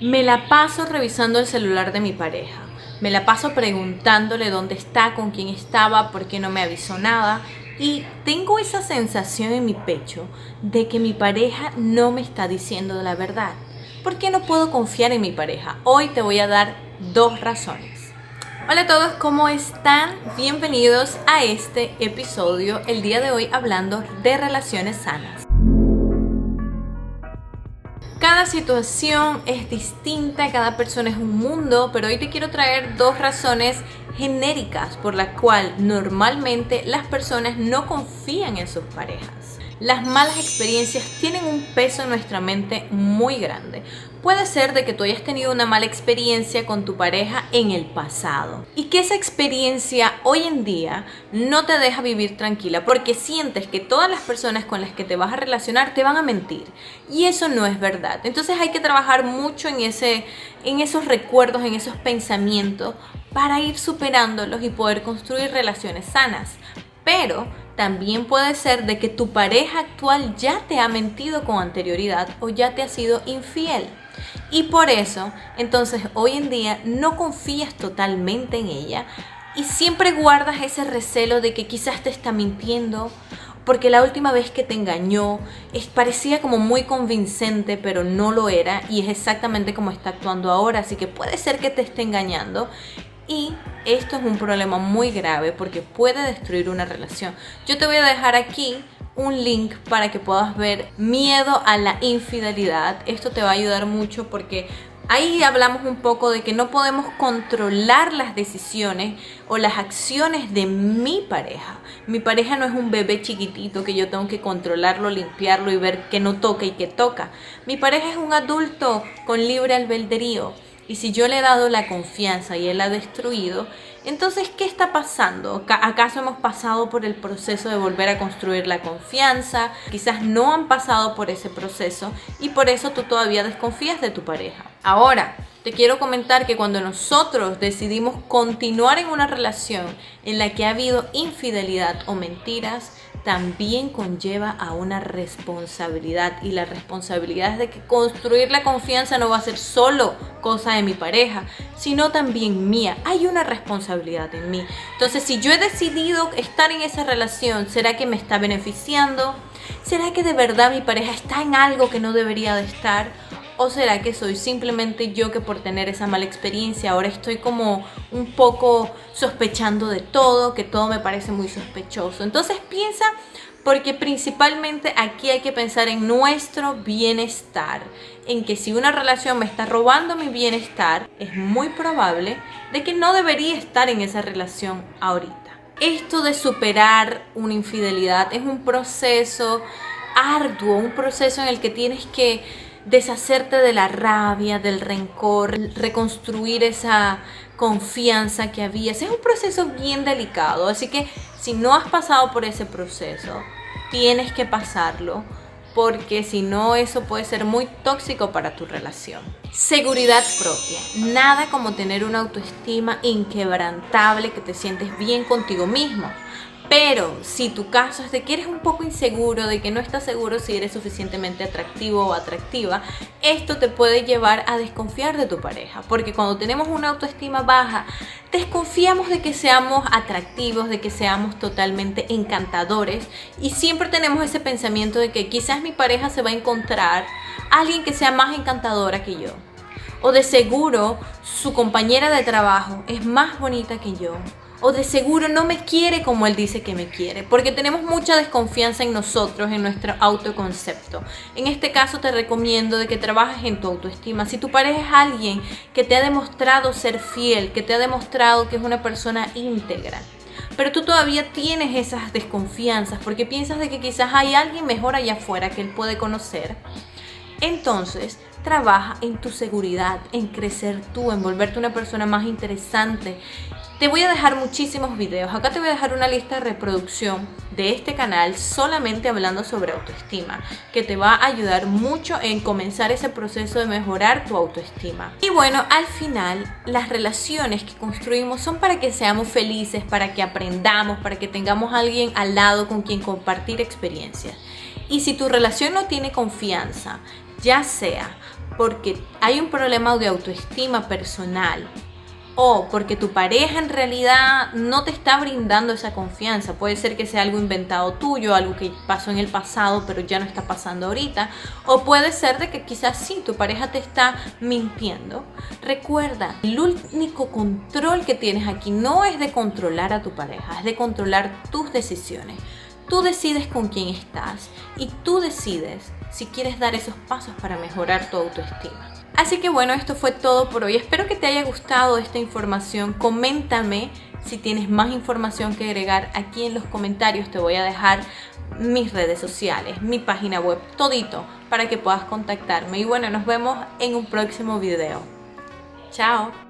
Me la paso revisando el celular de mi pareja. Me la paso preguntándole dónde está, con quién estaba, por qué no me avisó nada. Y tengo esa sensación en mi pecho de que mi pareja no me está diciendo la verdad. ¿Por qué no puedo confiar en mi pareja? Hoy te voy a dar dos razones. Hola a todos, ¿cómo están? Bienvenidos a este episodio, el día de hoy hablando de relaciones sanas. Cada situación es distinta, cada persona es un mundo, pero hoy te quiero traer dos razones genéricas por las cuales normalmente las personas no confían en sus parejas. Las malas experiencias tienen un peso en nuestra mente muy grande. Puede ser de que tú hayas tenido una mala experiencia con tu pareja en el pasado y que esa experiencia hoy en día no te deja vivir tranquila porque sientes que todas las personas con las que te vas a relacionar te van a mentir y eso no es verdad. Entonces hay que trabajar mucho en ese en esos recuerdos, en esos pensamientos para ir superándolos y poder construir relaciones sanas. Pero también puede ser de que tu pareja actual ya te ha mentido con anterioridad o ya te ha sido infiel. Y por eso, entonces hoy en día no confías totalmente en ella y siempre guardas ese recelo de que quizás te está mintiendo porque la última vez que te engañó es, parecía como muy convincente, pero no lo era y es exactamente como está actuando ahora, así que puede ser que te esté engañando y esto es un problema muy grave porque puede destruir una relación. Yo te voy a dejar aquí un link para que puedas ver miedo a la infidelidad. Esto te va a ayudar mucho porque ahí hablamos un poco de que no podemos controlar las decisiones o las acciones de mi pareja. Mi pareja no es un bebé chiquitito que yo tengo que controlarlo, limpiarlo y ver que no toca y que toca. Mi pareja es un adulto con libre albedrío y si yo le he dado la confianza y él la ha destruido, entonces, ¿qué está pasando? ¿Acaso hemos pasado por el proceso de volver a construir la confianza? Quizás no han pasado por ese proceso y por eso tú todavía desconfías de tu pareja. Ahora, te quiero comentar que cuando nosotros decidimos continuar en una relación en la que ha habido infidelidad o mentiras, también conlleva a una responsabilidad y la responsabilidad es de que construir la confianza no va a ser solo cosa de mi pareja, sino también mía. Hay una responsabilidad en mí. Entonces, si yo he decidido estar en esa relación, ¿será que me está beneficiando? ¿Será que de verdad mi pareja está en algo que no debería de estar? ¿O será que soy simplemente yo que por tener esa mala experiencia ahora estoy como un poco sospechando de todo, que todo me parece muy sospechoso? Entonces piensa, porque principalmente aquí hay que pensar en nuestro bienestar, en que si una relación me está robando mi bienestar, es muy probable de que no debería estar en esa relación ahorita. Esto de superar una infidelidad es un proceso arduo, un proceso en el que tienes que deshacerte de la rabia, del rencor, reconstruir esa confianza que había. Es un proceso bien delicado, así que si no has pasado por ese proceso, tienes que pasarlo porque si no eso puede ser muy tóxico para tu relación. Seguridad propia. Nada como tener una autoestima inquebrantable que te sientes bien contigo mismo. Pero si tu caso es de que eres un poco inseguro, de que no estás seguro si eres suficientemente atractivo o atractiva, esto te puede llevar a desconfiar de tu pareja. Porque cuando tenemos una autoestima baja, desconfiamos de que seamos atractivos, de que seamos totalmente encantadores y siempre tenemos ese pensamiento de que quizás mi pareja se va a encontrar alguien que sea más encantadora que yo. O de seguro su compañera de trabajo es más bonita que yo o de seguro no me quiere como él dice que me quiere, porque tenemos mucha desconfianza en nosotros, en nuestro autoconcepto. En este caso te recomiendo de que trabajes en tu autoestima. Si tu pareja es alguien que te ha demostrado ser fiel, que te ha demostrado que es una persona íntegra, pero tú todavía tienes esas desconfianzas porque piensas de que quizás hay alguien mejor allá afuera que él puede conocer, entonces trabaja en tu seguridad, en crecer tú, en volverte una persona más interesante, te voy a dejar muchísimos videos. Acá te voy a dejar una lista de reproducción de este canal solamente hablando sobre autoestima, que te va a ayudar mucho en comenzar ese proceso de mejorar tu autoestima. Y bueno, al final, las relaciones que construimos son para que seamos felices, para que aprendamos, para que tengamos a alguien al lado con quien compartir experiencias. Y si tu relación no tiene confianza, ya sea porque hay un problema de autoestima personal o porque tu pareja en realidad no te está brindando esa confianza. Puede ser que sea algo inventado tuyo, algo que pasó en el pasado pero ya no está pasando ahorita. O puede ser de que quizás sí, tu pareja te está mintiendo. Recuerda, el único control que tienes aquí no es de controlar a tu pareja, es de controlar tus decisiones. Tú decides con quién estás y tú decides si quieres dar esos pasos para mejorar tu autoestima. Así que bueno, esto fue todo por hoy. Espero que te haya gustado esta información. Coméntame si tienes más información que agregar aquí en los comentarios. Te voy a dejar mis redes sociales, mi página web, todito para que puedas contactarme. Y bueno, nos vemos en un próximo video. Chao.